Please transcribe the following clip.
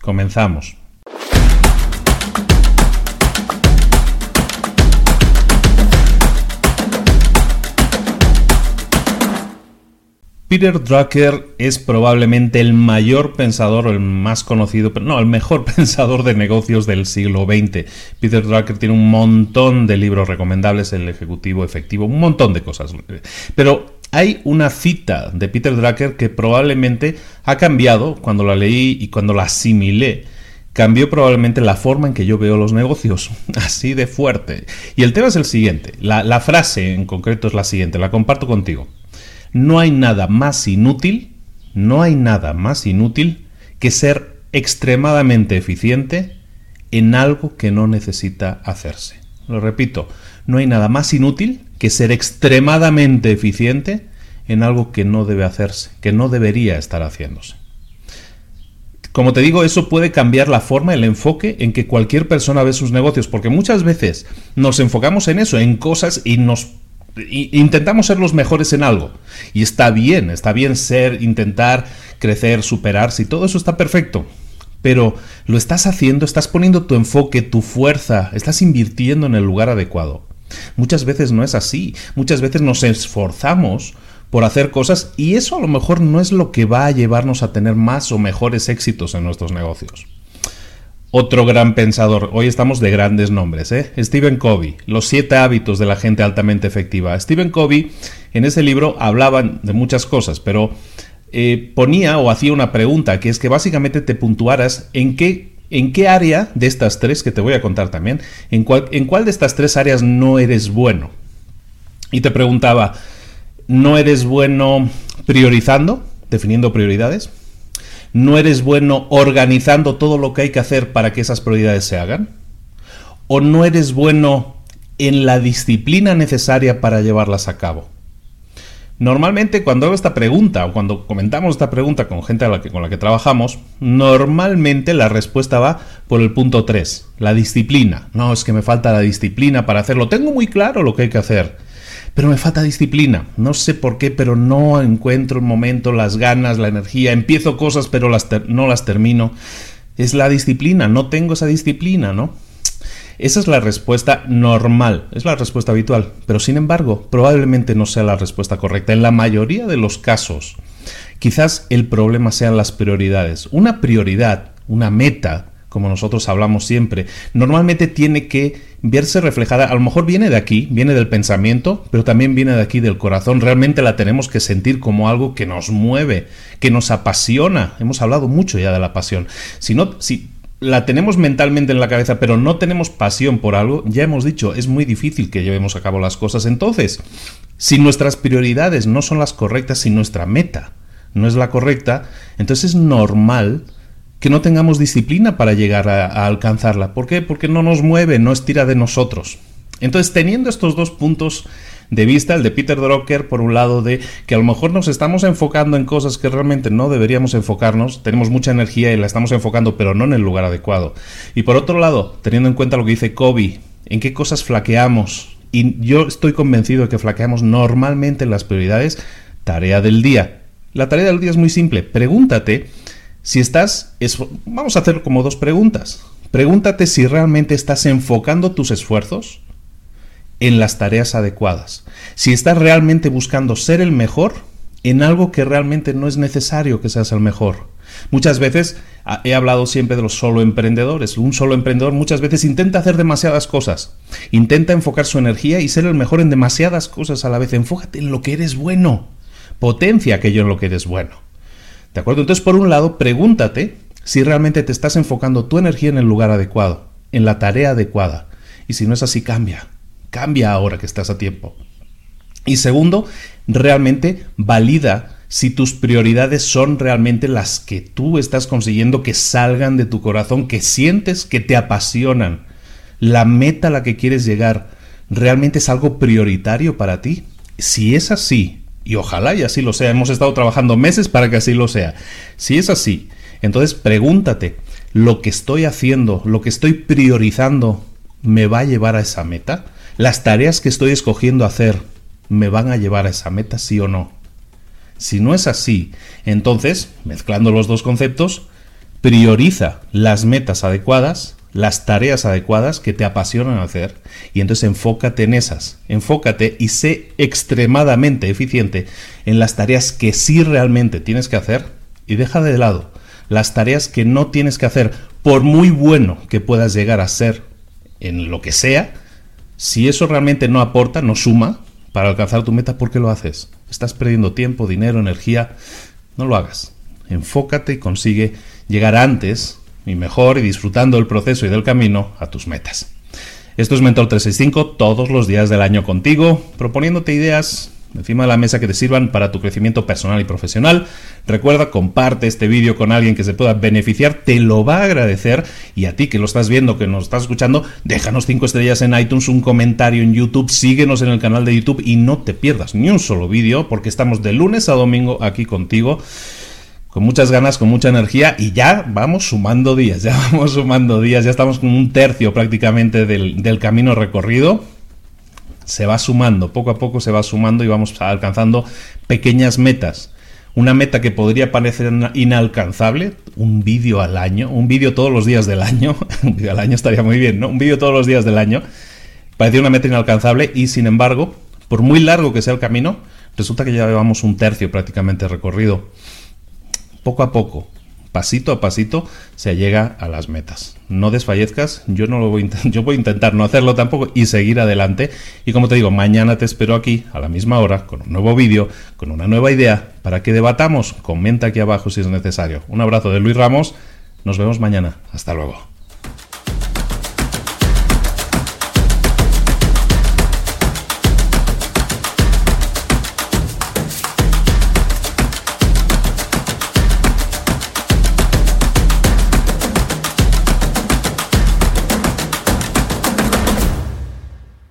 Comenzamos. Peter Drucker es probablemente el mayor pensador, el más conocido, pero no, el mejor pensador de negocios del siglo XX. Peter Drucker tiene un montón de libros recomendables, el ejecutivo efectivo, un montón de cosas. Pero hay una cita de Peter Drucker que probablemente ha cambiado cuando la leí y cuando la asimilé. Cambió probablemente la forma en que yo veo los negocios, así de fuerte. Y el tema es el siguiente, la, la frase en concreto es la siguiente, la comparto contigo. No hay nada más inútil, no hay nada más inútil que ser extremadamente eficiente en algo que no necesita hacerse. Lo repito, no hay nada más inútil que ser extremadamente eficiente en algo que no debe hacerse, que no debería estar haciéndose. Como te digo, eso puede cambiar la forma, el enfoque en que cualquier persona ve sus negocios, porque muchas veces nos enfocamos en eso, en cosas y nos intentamos ser los mejores en algo. Y está bien, está bien ser, intentar crecer, superarse y todo eso está perfecto. Pero lo estás haciendo, estás poniendo tu enfoque, tu fuerza, estás invirtiendo en el lugar adecuado. Muchas veces no es así. Muchas veces nos esforzamos por hacer cosas y eso a lo mejor no es lo que va a llevarnos a tener más o mejores éxitos en nuestros negocios. Otro gran pensador, hoy estamos de grandes nombres, ¿eh? Stephen Covey, Los siete hábitos de la gente altamente efectiva. Stephen Covey en ese libro hablaba de muchas cosas, pero eh, ponía o hacía una pregunta que es que básicamente te puntuaras en qué ¿En qué área de estas tres, que te voy a contar también, en cuál, en cuál de estas tres áreas no eres bueno? Y te preguntaba, ¿no eres bueno priorizando, definiendo prioridades? ¿No eres bueno organizando todo lo que hay que hacer para que esas prioridades se hagan? ¿O no eres bueno en la disciplina necesaria para llevarlas a cabo? Normalmente cuando hago esta pregunta o cuando comentamos esta pregunta con gente con la que trabajamos, normalmente la respuesta va por el punto 3, la disciplina. No, es que me falta la disciplina para hacerlo. Tengo muy claro lo que hay que hacer, pero me falta disciplina. No sé por qué, pero no encuentro el momento, las ganas, la energía. Empiezo cosas, pero no las termino. Es la disciplina, no tengo esa disciplina, ¿no? Esa es la respuesta normal, es la respuesta habitual, pero sin embargo probablemente no sea la respuesta correcta. En la mayoría de los casos, quizás el problema sean las prioridades. Una prioridad, una meta, como nosotros hablamos siempre, normalmente tiene que verse reflejada, a lo mejor viene de aquí, viene del pensamiento, pero también viene de aquí del corazón. Realmente la tenemos que sentir como algo que nos mueve, que nos apasiona. Hemos hablado mucho ya de la pasión. Si no, si la tenemos mentalmente en la cabeza, pero no tenemos pasión por algo, ya hemos dicho, es muy difícil que llevemos a cabo las cosas. Entonces, si nuestras prioridades no son las correctas, si nuestra meta no es la correcta, entonces es normal que no tengamos disciplina para llegar a, alcanzarla. ¿Por qué? Porque no nos mueve, no estira de nosotros. Entonces, teniendo estos dos puntos de vista, el de Peter Drucker, por un lado, de que a lo mejor nos estamos enfocando en cosas que realmente no deberíamos enfocarnos, tenemos mucha energía y la estamos enfocando, pero no en el lugar adecuado. Y por otro lado, teniendo en cuenta lo que dice Kobe, en qué cosas flaqueamos, y yo estoy convencido de que flaqueamos normalmente en las prioridades, tarea del día. La tarea del día es muy simple, pregúntate si estás, vamos a hacer como dos preguntas. Pregúntate si realmente estás enfocando tus esfuerzos en las tareas adecuadas. Si estás realmente buscando ser el mejor en algo que realmente no es necesario que seas el mejor. Muchas veces ah, he hablado siempre de los solo emprendedores. Un solo emprendedor muchas veces intenta hacer demasiadas cosas. Intenta enfocar su energía y ser el mejor en demasiadas cosas a la vez. Enfócate en lo que eres bueno. Potencia aquello en lo que eres bueno. ¿De acuerdo? Entonces, por un lado, pregúntate si realmente te estás enfocando tu energía en el lugar adecuado, en la tarea adecuada. Y si no es así, cambia. Cambia ahora que estás a tiempo. Y segundo, realmente valida si tus prioridades son realmente las que tú estás consiguiendo que salgan de tu corazón, que sientes que te apasionan. La meta a la que quieres llegar realmente es algo prioritario para ti. Si es así, y ojalá y así lo sea. Hemos estado trabajando meses para que así lo sea. Si es así, entonces pregúntate, ¿lo que estoy haciendo, lo que estoy priorizando, me va a llevar a esa meta? ¿Las tareas que estoy escogiendo hacer me van a llevar a esa meta, sí o no? Si no es así, entonces, mezclando los dos conceptos, prioriza las metas adecuadas las tareas adecuadas que te apasionan hacer y entonces enfócate en esas, enfócate y sé extremadamente eficiente en las tareas que sí realmente tienes que hacer y deja de lado las tareas que no tienes que hacer por muy bueno que puedas llegar a ser en lo que sea, si eso realmente no aporta, no suma para alcanzar tu meta, ¿por qué lo haces? Estás perdiendo tiempo, dinero, energía, no lo hagas. Enfócate y consigue llegar antes y mejor y disfrutando el proceso y del camino a tus metas. Esto es Mentor 365 todos los días del año contigo, proponiéndote ideas encima de la mesa que te sirvan para tu crecimiento personal y profesional. Recuerda, comparte este vídeo con alguien que se pueda beneficiar, te lo va a agradecer y a ti que lo estás viendo, que nos estás escuchando, déjanos 5 estrellas en iTunes, un comentario en YouTube, síguenos en el canal de YouTube y no te pierdas ni un solo vídeo porque estamos de lunes a domingo aquí contigo con muchas ganas, con mucha energía y ya vamos sumando días, ya vamos sumando días, ya estamos con un tercio prácticamente del, camino recorrido. Se va sumando, poco a poco se va sumando y vamos alcanzando pequeñas metas. Una meta que podría parecer inalcanzable, un vídeo al año, un vídeo todos los días del año, un vídeo al año estaría muy bien, ¿no? Un vídeo todos los días del año, parecía una meta inalcanzable y sin embargo, por muy largo que sea el camino, resulta que ya llevamos un tercio prácticamente recorrido poco a poco, pasito a pasito, se llega a las metas. No desfallezcas, yo no lo voy yo voy a intentar no hacerlo tampoco y seguir adelante. Y como te digo, mañana te espero aquí a la misma hora con un nuevo vídeo, con una nueva idea para que debatamos. Comenta aquí abajo si es necesario. Un abrazo de Luis Ramos. Nos vemos mañana. Hasta luego.